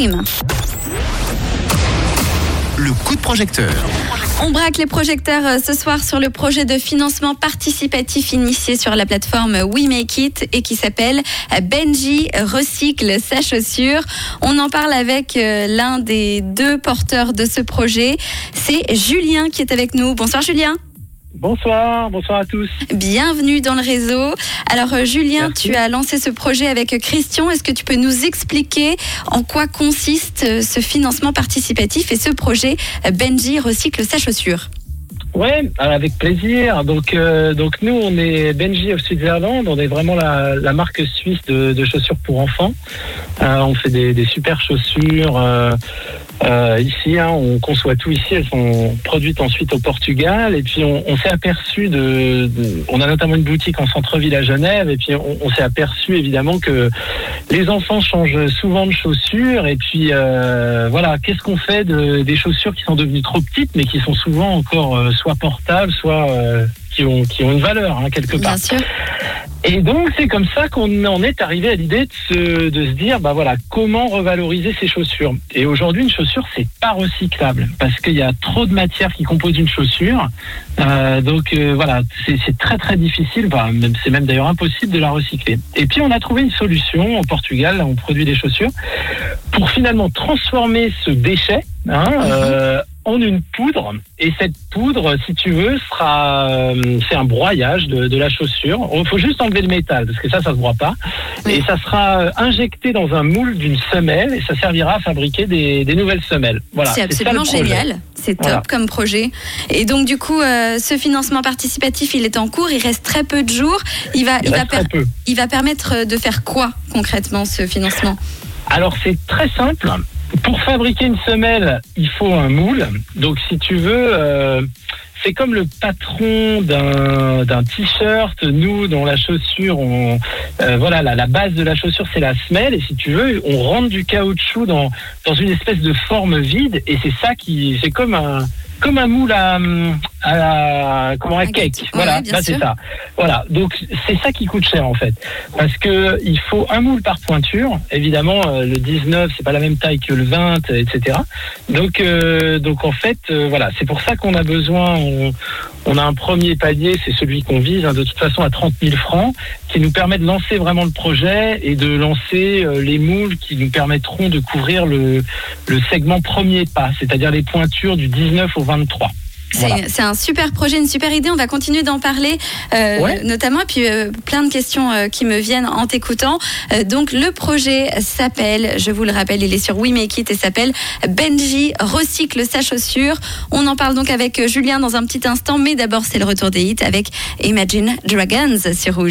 Time. Le coup de projecteur. On braque les projecteurs euh, ce soir sur le projet de financement participatif initié sur la plateforme We Make It et qui s'appelle Benji recycle sa chaussure. On en parle avec euh, l'un des deux porteurs de ce projet. C'est Julien qui est avec nous. Bonsoir Julien. Bonsoir, bonsoir à tous. Bienvenue dans le réseau. Alors euh, Julien, Merci. tu as lancé ce projet avec Christian. Est-ce que tu peux nous expliquer en quoi consiste euh, ce financement participatif et ce projet euh, Benji recycle sa chaussure? Ouais, avec plaisir. Donc, euh, donc nous, on est Benji of Switzerland. On est vraiment la, la marque suisse de, de chaussures pour enfants. Euh, on fait des, des super chaussures euh, euh, ici. hein. on conçoit tout ici. Elles sont produites ensuite au Portugal. Et puis, on, on s'est aperçu de, de- On a notamment une boutique en centre-ville à Genève. Et puis, on, on s'est aperçu évidemment que les enfants changent souvent de chaussures. Et puis, euh, voilà, qu'est-ce qu'on fait de, des chaussures qui sont devenues trop petites, mais qui sont souvent encore euh, soit portables, soit euh, qui, ont, qui ont une valeur, hein, quelque part. Bien sûr. Et donc, c'est comme ça qu'on en est arrivé à l'idée de se, de se dire, bah voilà, comment revaloriser ces chaussures. Et aujourd'hui, une chaussure, c'est pas recyclable parce qu'il y a trop de matière qui compose une chaussure. Euh, donc euh, voilà, c'est très très difficile, bah, même c'est même d'ailleurs impossible de la recycler. Et puis on a trouvé une solution au Portugal, là, on produit des chaussures pour finalement transformer ce déchet. Hein, euh, en une poudre et cette poudre, si tu veux, sera euh, c'est un broyage de, de la chaussure. Il faut juste enlever le métal parce que ça, ça se broie pas. Oui. Et ça sera euh, injecté dans un moule d'une semelle et ça servira à fabriquer des, des nouvelles semelles. Voilà. c'est absolument génial. C'est top Voilà. comme projet. Et donc du coup, euh, ce financement participatif, il est en cours. Il reste très peu de jours. Il va, Il il va, per- il va permettre de faire quoi concrètement ce financement? Alors c'est très simple. Pour fabriquer une semelle, il faut un moule. Donc si tu veux, euh, c'est comme le patron d'un t-shirt. Nous, dans la chaussure, on, euh, voilà, la, base de la chaussure, c'est la semelle. Et si tu veux, on rentre du caoutchouc dans dans une espèce de forme vide. Et c'est ça qui, c'est comme un comme un moule à, à comment un Un cake. cake. Voilà, Ouais, là, c'est ça. Voilà, donc c'est ça qui coûte cher en fait, parce que il faut un moule par pointure. Évidemment, euh, le 19 c'est pas la même taille que le 20, etc. Donc euh, donc en fait euh, voilà, c'est pour ça qu'on a besoin. On, on a un premier palier, c'est celui qu'on vise hein, de toute façon à 30 000 francs, qui nous permet de lancer vraiment le projet et de lancer euh, les moules qui nous permettront de couvrir le le segment premier pas, c'est-à-dire les pointures du 19 au 23. C'est Voilà. un super projet, une super idée. On va continuer d'en parler, euh, Ouais. notamment. Et puis euh, plein de questions euh, qui me viennent en t'écoutant. Euh, donc le projet s'appelle, je vous le rappelle, il est sur We Make It et s'appelle Benji recycle sa chaussure. On en parle donc avec euh, Julien dans un petit instant, mais d'abord c'est le retour des hits avec Imagine Dragons sur Rouge.